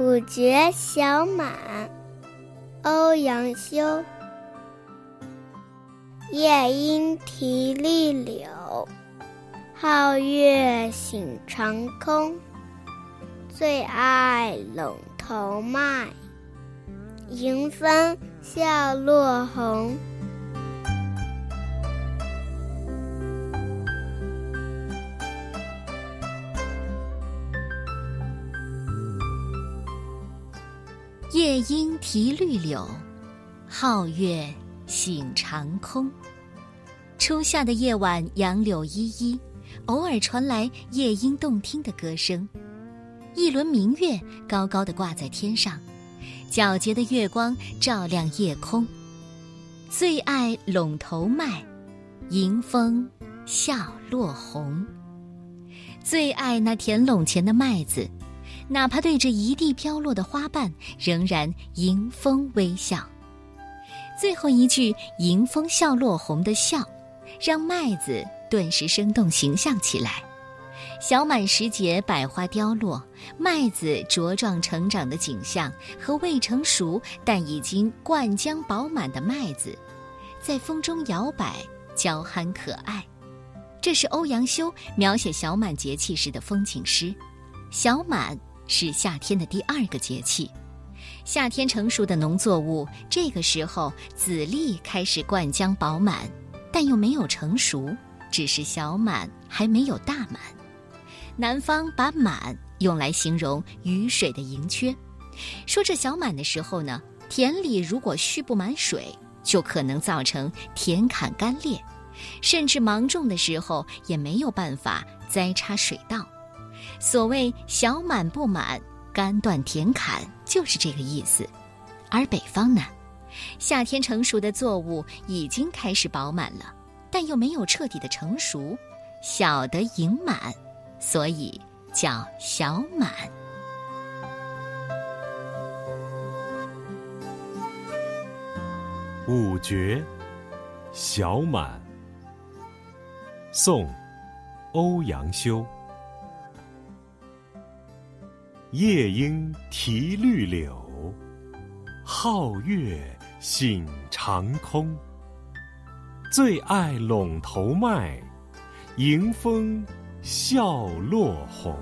五绝小满，欧阳修。夜莺啼绿柳，皓月醒长空。最爱陇头麦，迎风笑落红。夜莺啼绿柳，皓月醒长空。初夏的夜晚，杨柳依依，偶尔传来夜莺动听的歌声。一轮明月高高的挂在天上，皎洁的月光照亮夜空。最爱陇头麦，迎风笑落红。最爱那田垄前的麦子，哪怕对着一地飘落的花瓣，仍然迎风微笑。最后一句“迎风笑落红”的笑，让麦子顿时生动形象起来。小满时节，百花凋落，麦子茁壮成长的景象和未成熟但已经灌浆饱满的麦子，在风中摇摆，娇憨可爱。这是欧阳修描写小满节气时的风景诗。小满是夏天的第二个节气，夏天成熟的农作物，这个时候籽粒开始灌浆饱满，但又没有成熟，只是小满还没有大满。南方把“满”用来形容雨水的盈缺，说这小满的时候呢，田里如果蓄不满水，就可能造成田坎干裂，甚至芒种的时候也没有办法栽插水稻。所谓“小满不满，干断田坎”，就是这个意思。而北方呢，夏天成熟的作物已经开始饱满了，但又没有彻底的成熟，小的盈满。所以叫小满。五绝，小满。宋，欧阳修。夜莺啼绿柳，皓月醒长空。最爱陇头麦，迎风。笑落红。